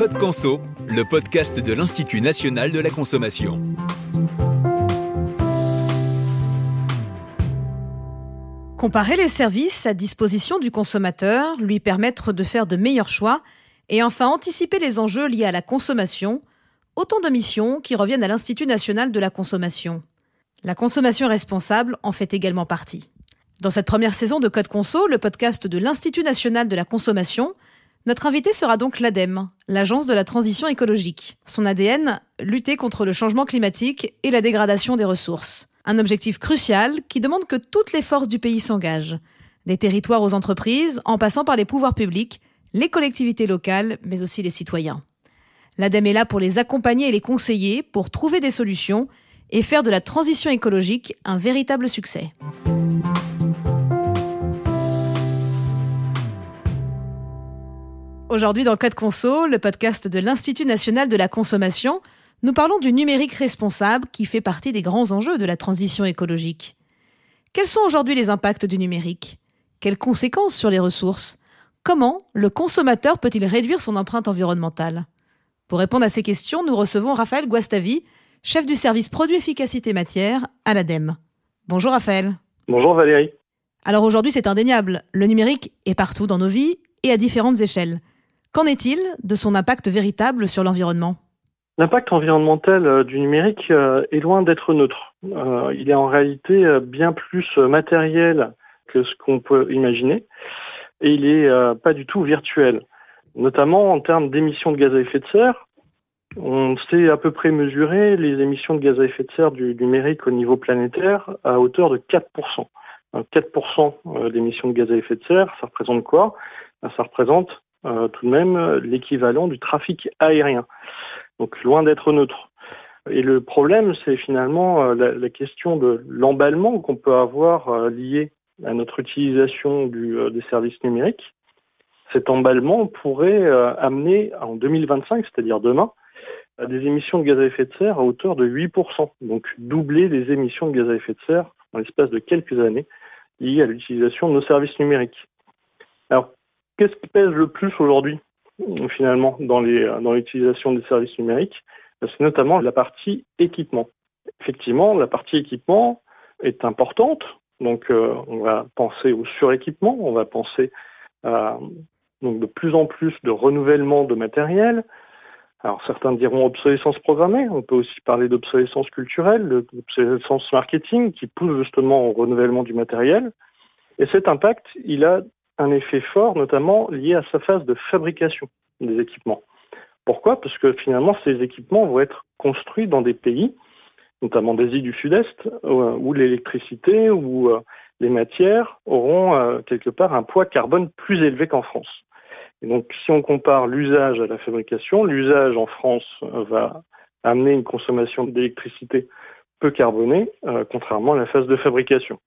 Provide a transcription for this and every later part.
Code Conso, le podcast de l'Institut national de la consommation. Comparer les services à disposition du consommateur, lui permettre de faire de meilleurs choix et enfin anticiper les enjeux liés à la consommation, autant de missions qui reviennent à l'Institut national de la consommation. La consommation responsable en fait également partie. Dans cette première saison de Code Conso, le podcast de l'Institut national de la consommation, notre invité sera donc l'ADEME, l'Agence de la transition écologique. Son ADN, lutter contre le changement climatique et la dégradation des ressources. Un objectif crucial qui demande que toutes les forces du pays s'engagent, des territoires aux entreprises, en passant par les pouvoirs publics, les collectivités locales, mais aussi les citoyens. L'ADEME est là pour les accompagner et les conseiller, pour trouver des solutions et faire de la transition écologique un véritable succès. Aujourd'hui dans Code Conso, le podcast de l'Institut national de la consommation, nous parlons du numérique responsable qui fait partie des grands enjeux de la transition écologique. Quels sont aujourd'hui les impacts du numérique? Quelles conséquences sur les ressources? Comment le consommateur peut-il réduire son empreinte environnementale? Pour répondre à ces questions, nous recevons Raphaël Guastavi, chef du service produit efficacité matière à l'ADEME. Bonjour Raphaël. Bonjour Valérie. Alors aujourd'hui c'est indéniable, le numérique est partout dans nos vies et à différentes échelles. Qu'en est-il de son impact véritable sur l'environnement? L'impact environnemental euh, du numérique euh, est loin d'être neutre. Euh, il est en réalité bien plus matériel que ce qu'on peut imaginer et il n'est pas du tout virtuel, notamment en termes d'émissions de gaz à effet de serre. On sait à peu près mesurer les émissions de gaz à effet de serre du numérique au niveau planétaire à hauteur de 4%. 4% d'émissions de gaz à effet de serre, ça représente quoi? Ça représente tout de même l'équivalent du trafic aérien donc loin d'être neutre. Et le problème, c'est finalement euh, la, question de l'emballement qu'on peut avoir euh, lié à notre utilisation euh, des services numériques. Cet emballement pourrait amener en 2025, c'est-à-dire demain, à des émissions de gaz à effet de serre à hauteur de 8%, donc doubler les émissions de gaz à effet de serre dans l'espace de quelques années liées à l'utilisation de nos services numériques. Alors, qu'est-ce qui pèse le plus aujourd'hui finalement dans les dans l'utilisation des services numériques, c'est notamment la partie équipement. Effectivement, la partie équipement est importante, donc euh, on va penser au suréquipement, on va penser à donc de plus en plus de renouvellement de matériel. Alors certains diront obsolescence programmée, on peut aussi parler d'obsolescence culturelle, d'obsolescence marketing qui pousse justement au renouvellement du matériel. Et cet impact, il a un effet fort, notamment lié à sa phase de fabrication des équipements. Pourquoi? Parce que finalement, ces équipements vont être construits dans des pays, notamment d'Asie du Sud-Est, euh, où l'électricité ou euh, les matières auront euh, quelque part un poids carbone plus élevé qu'en France. Et donc, si on compare l'usage à la fabrication, l'usage en France va amener une consommation d'électricité peu carbonée, contrairement à la phase de fabrication.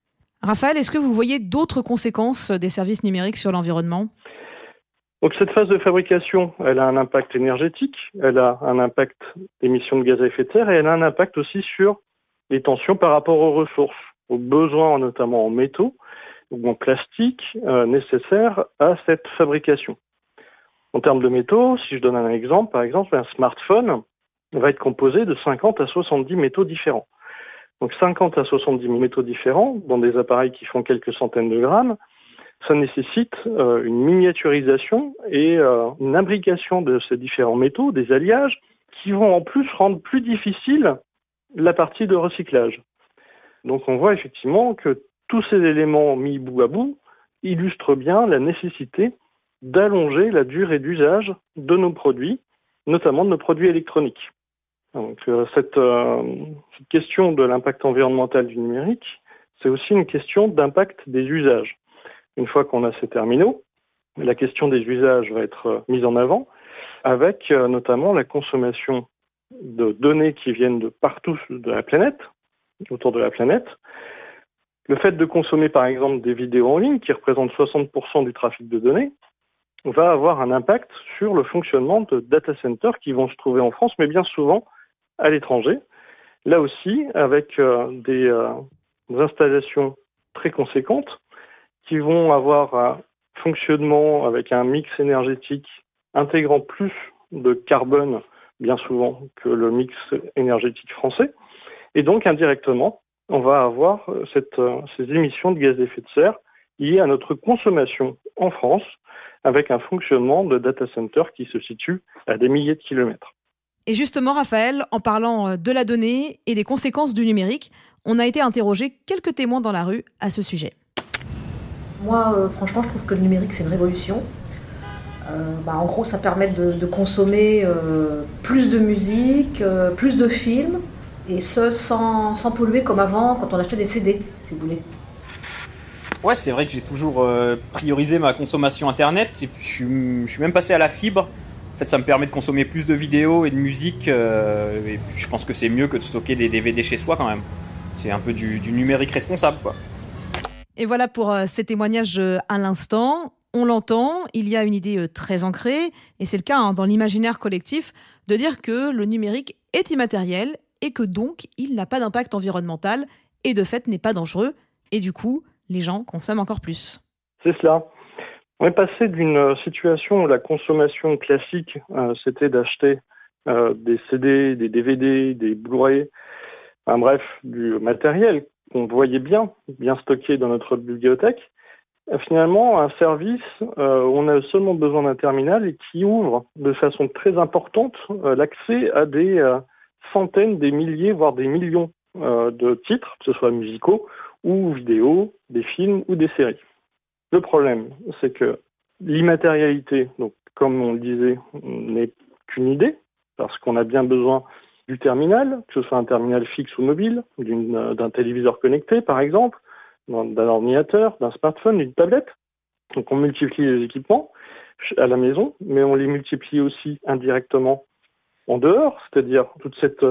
Raphaël, est-ce que vous voyez d'autres conséquences des services numériques sur l'environnement? Donc cette phase de fabrication, elle a un impact énergétique, elle a un impact d'émissions de gaz à effet de serre et elle a un impact aussi sur les tensions par rapport aux ressources, aux besoins notamment en métaux ou en plastique euh, nécessaires à cette fabrication. En termes de métaux, si je donne un exemple, par exemple, un smartphone va être composé de 50 à 70 métaux différents. Donc 50 à 70 métaux différents dans des appareils qui font quelques centaines de grammes, ça nécessite euh, une miniaturisation et euh, une imbrication de ces différents métaux, des alliages, qui vont en plus rendre plus difficile la partie de recyclage. Donc on voit effectivement que tous ces éléments mis bout à bout illustrent bien la nécessité d'allonger la durée d'usage de nos produits, notamment de nos produits électroniques. Donc euh, cette, cette question de l'impact environnemental du numérique, c'est aussi une question d'impact des usages. Une fois qu'on a ces terminaux, la question des usages va être euh, mise en avant avec euh, notamment la consommation de données qui viennent de partout de la planète, autour de la planète. Le fait de consommer par exemple des vidéos en ligne qui représentent 60% du trafic de données va avoir un impact sur le fonctionnement de data centers qui vont se trouver en France, mais bien souvent à l'étranger. Là aussi, avec euh, des installations très conséquentes qui vont avoir un fonctionnement avec un mix énergétique intégrant plus de carbone, bien souvent, que le mix énergétique français. Et donc, indirectement, on va avoir cette, ces émissions de gaz à effet de serre liées à notre consommation en France, avec un fonctionnement de data center qui se situe à des milliers de kilomètres. Et justement, Raphaël, en parlant euh, de la donnée et des conséquences du numérique, on a été interrogé quelques témoins dans la rue à ce sujet. Moi, euh, franchement, je trouve que le numérique, c'est une révolution. Euh, bah, en gros, ça permet de, consommer plus de musique, plus de films, et ce, sans, sans, polluer comme avant quand on achetait des CD, si vous voulez. Ouais, c'est vrai que j'ai toujours priorisé ma consommation Internet, et puis je suis même passé à la fibre fait, ça me permet de consommer plus de vidéos et de musique. Euh, et puis, je pense que c'est mieux que de stocker des DVD chez soi quand même. C'est un peu du, numérique responsable, quoi. Et voilà pour euh, ces témoignages euh, à l'instant. On l'entend, il y a une idée très ancrée, et c'est le cas hein, dans l'imaginaire collectif, de dire que le numérique est immatériel et que donc il n'a pas d'impact environnemental et de fait n'est pas dangereux. Et du coup, les gens consomment encore plus. C'est cela. On est passé d'une euh, situation où la consommation classique, euh, c'était d'acheter euh, des CD, des DVD, des Blu-ray, enfin, bref, du matériel qu'on voyait bien, bien stocké dans notre bibliothèque. Finalement, un service, on a seulement besoin d'un terminal et qui ouvre de façon très importante l'accès à des centaines, des milliers, voire des millions de titres, que ce soit musicaux ou vidéos, des films ou des séries. Le problème, c'est que l'immatérialité, donc comme on le disait, n'est qu'une idée, parce qu'on a bien besoin du terminal, que ce soit un terminal fixe ou mobile, d'un téléviseur connecté par exemple, d'un ordinateur, d'un smartphone, d'une tablette. Donc on multiplie les équipements à la maison, mais on les multiplie aussi indirectement en dehors, c'est-à-dire toute cette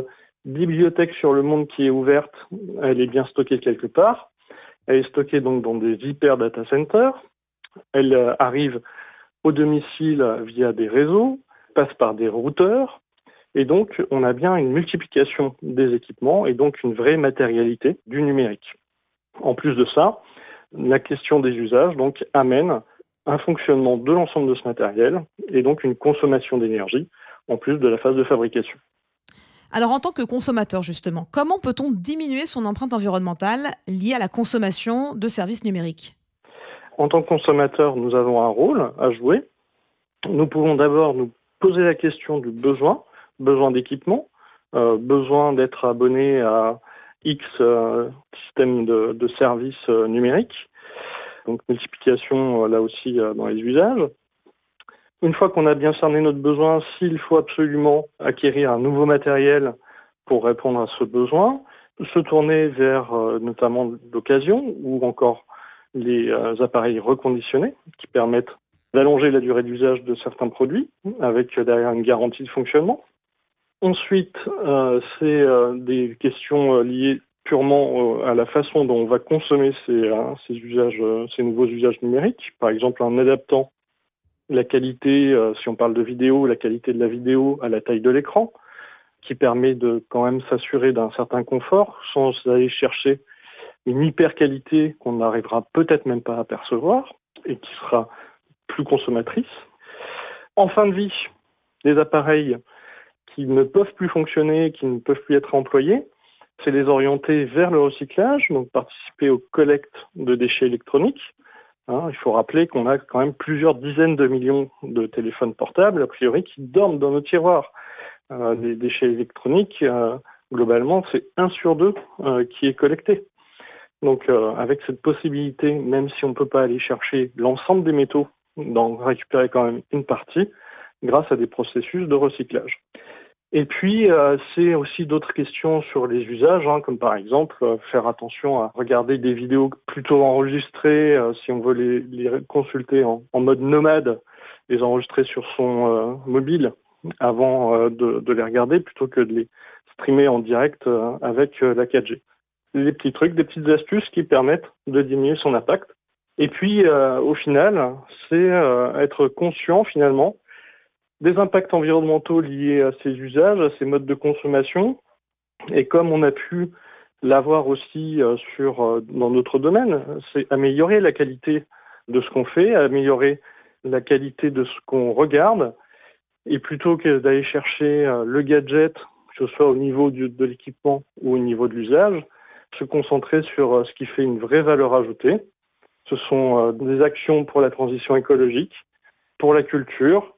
bibliothèque sur le monde qui est ouverte, elle est bien stockée quelque part. Elle est stockée donc dans des hyper data centers. Elle euh, arrive au domicile via des réseaux, passe par des routeurs. Et donc, on a bien une multiplication des équipements et donc une vraie matérialité du numérique. En plus de ça, la question des usages donc amène un fonctionnement de l'ensemble de ce matériel et donc une consommation d'énergie en plus de la phase de fabrication. Alors en tant que consommateur justement, comment peut-on diminuer son empreinte environnementale liée à la consommation de services numériques? En tant que consommateur, nous avons un rôle à jouer. Nous pouvons d'abord nous poser la question du besoin, besoin d'équipement, euh, besoin d'être abonné à X euh, systèmes de, services euh, numériques, donc multiplication là aussi dans les usages. Une fois qu'on a bien cerné notre besoin, s'il faut absolument acquérir un nouveau matériel pour répondre à ce besoin, se tourner vers euh, notamment l'occasion ou encore les euh, appareils reconditionnés qui permettent d'allonger la durée d'usage de certains produits avec euh, derrière une garantie de fonctionnement. Ensuite, c'est des questions liées purement à la façon dont on va consommer ces, ces usages, ces nouveaux usages numériques. Par exemple, en adaptant la qualité, euh, si on parle de vidéo, la qualité de la vidéo à la taille de l'écran, qui permet de quand même s'assurer d'un certain confort sans aller chercher une hyper qualité qu'on n'arrivera peut-être même pas à percevoir et qui sera plus consommatrice. En fin de vie, les appareils qui ne peuvent plus fonctionner, qui ne peuvent plus être employés, c'est les orienter vers le recyclage, donc participer aux collectes de déchets électroniques, Hein, il faut rappeler qu'on a quand même plusieurs dizaines de millions de téléphones portables, a priori, qui dorment dans nos tiroirs. Euh, les déchets électroniques, euh, globalement, c'est un sur deux euh, qui est collecté. Donc, avec cette possibilité, même si on ne peut pas aller chercher l'ensemble des métaux, d'en récupérer quand même une partie, grâce à des processus de recyclage. Et puis, euh, c'est aussi d'autres questions sur les usages, hein, comme par exemple euh, faire attention à regarder des vidéos plutôt enregistrées, euh, si on veut les, les consulter en, en, mode nomade, les enregistrer sur son mobile avant de, de, les regarder, plutôt que de les streamer en direct avec la 4G. Des petits trucs, des petites astuces qui permettent de diminuer son impact. Et puis, au final, c'est être conscient finalement des impacts environnementaux liés à ces usages, à ces modes de consommation. Et comme on a pu l'avoir aussi euh, euh, dans notre domaine, c'est améliorer la qualité de ce qu'on fait, améliorer la qualité de ce qu'on regarde Et plutôt que d'aller chercher euh, le gadget, que ce soit au niveau de l'équipement ou au niveau de l'usage, se concentrer sur ce qui fait une vraie valeur ajoutée. Ce sont des actions pour la transition écologique, pour la culture.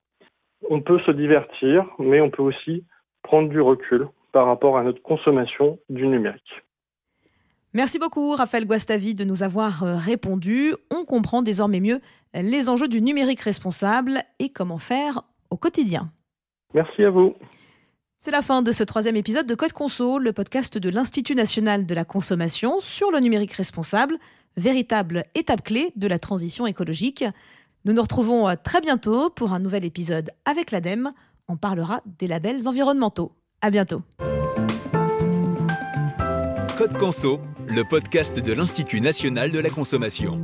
On peut se divertir, mais on peut aussi prendre du recul par rapport à notre consommation du numérique. Merci beaucoup Raphaël Guastavi de nous avoir répondu. On comprend désormais mieux les enjeux du numérique responsable et comment faire au quotidien. Merci à vous. C'est la fin de ce troisième épisode de Code Conso, le podcast de l'Institut national de la consommation sur le numérique responsable, véritable étape clé de la transition écologique. Nous nous retrouvons euh, très bientôt pour un nouvel épisode avec l'ADEME. On parlera des labels environnementaux. À bientôt. Code Conso, le podcast de l'Institut national de la consommation.